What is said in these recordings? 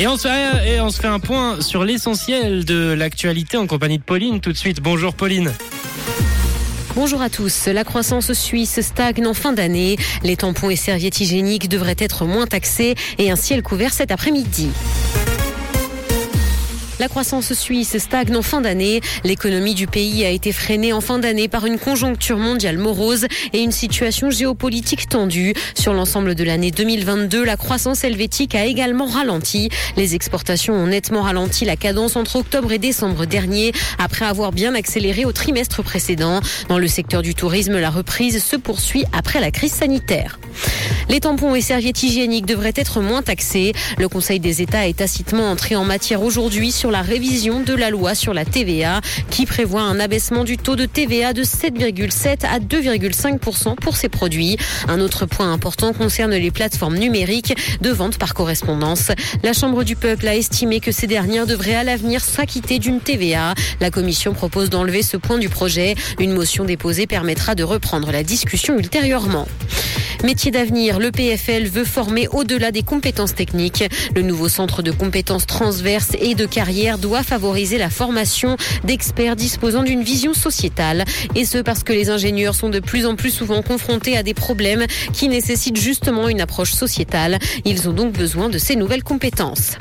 Et on, se fait, un point sur l'essentiel de l'actualité en compagnie de Pauline tout de suite. Bonjour Pauline. Bonjour à tous. La croissance suisse stagne en fin d'année. Les tampons et serviettes hygiéniques devraient être moins taxés et un ciel couvert cet après-midi. La croissance suisse stagne en fin d'année. L'économie du pays a été freinée en fin d'année par une conjoncture mondiale morose et une situation géopolitique tendue. Sur l'ensemble de l'année 2022, la croissance helvétique a également ralenti. Les exportations ont nettement ralenti la cadence entre octobre et décembre dernier, après avoir bien accéléré au trimestre précédent. Dans le secteur du tourisme, la reprise se poursuit après la crise sanitaire. Les tampons et serviettes hygiéniques devraient être moins taxés. Le Conseil des États est tacitement entré en matière aujourd'hui sur la révision de la loi sur la TVA qui prévoit un abaissement du taux de TVA de 7,7 à 2,5% pour ces produits. Un autre point important concerne les plateformes numériques de vente par correspondance. La Chambre du peuple a estimé que ces dernières devraient à l'avenir s'acquitter d'une TVA. La Commission propose d'enlever ce point du projet. Une motion déposée permettra de reprendre la discussion ultérieurement. Métier d'avenir, le PFL veut former au-delà des compétences techniques. Le nouveau centre de compétences transverses et de carrière doit favoriser la formation d'experts disposant d'une vision sociétale. Et ce parce que les ingénieurs sont de plus en plus souvent confrontés à des problèmes qui nécessitent justement une approche sociétale. Ils ont donc besoin de ces nouvelles compétences.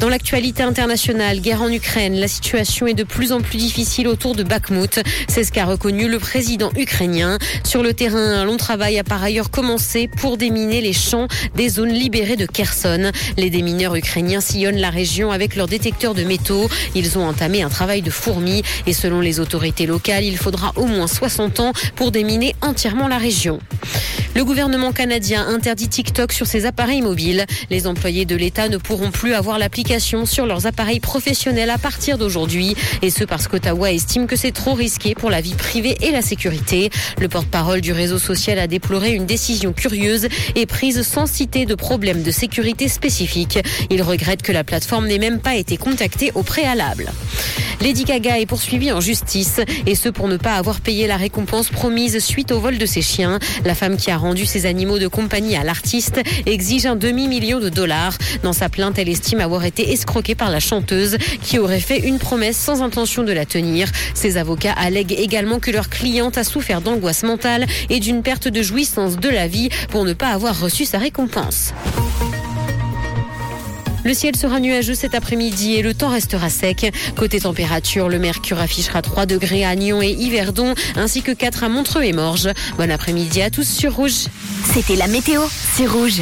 Dans l'actualité internationale, guerre en Ukraine, la situation est de plus en plus difficile autour de Bakhmut. C'est ce qu'a reconnu le président ukrainien. Sur le terrain, un long travail a par ailleurs commencé pour déminer les champs des zones libérées de Kherson. Les démineurs ukrainiens sillonnent la région avec leurs détecteurs de métaux. Ils ont entamé un travail de fourmi et selon les autorités locales, il faudra au moins 60 ans pour déminer entièrement la région. Le gouvernement canadien interdit TikTok sur ses appareils mobiles. Les employés de l'État ne pourront plus avoir l'application sur leurs appareils professionnels à partir d'aujourd'hui. Et ce parce qu'Ottawa estime que c'est trop risqué pour la vie privée et la sécurité. Le porte-parole du réseau social a déploré une décision curieuse et prise sans citer de problèmes de sécurité spécifiques. Il regrette que la plateforme n'ait même pas été contactée au préalable. Lady Gaga est poursuivie en justice et ce pour ne pas avoir payé la récompense promise suite au vol de ses chiens. Rendu ses animaux de compagnie à l'artiste exige un demi-million de dollars. Dans sa plainte, elle estime avoir été escroquée par la chanteuse qui aurait fait une promesse sans intention de la tenir. Ses avocats allèguent également que leur cliente a souffert d'angoisse mentale et d'une perte de jouissance de la vie pour ne pas avoir reçu sa récompense. Le ciel sera nuageux cet après-midi et le temps restera sec. Côté température, le mercure affichera 3 degrés à Nyon et Yverdon, ainsi que 4 à Montreux et Morges. Bon après-midi à tous sur Rouge. C'était la météo, c'est Rouge.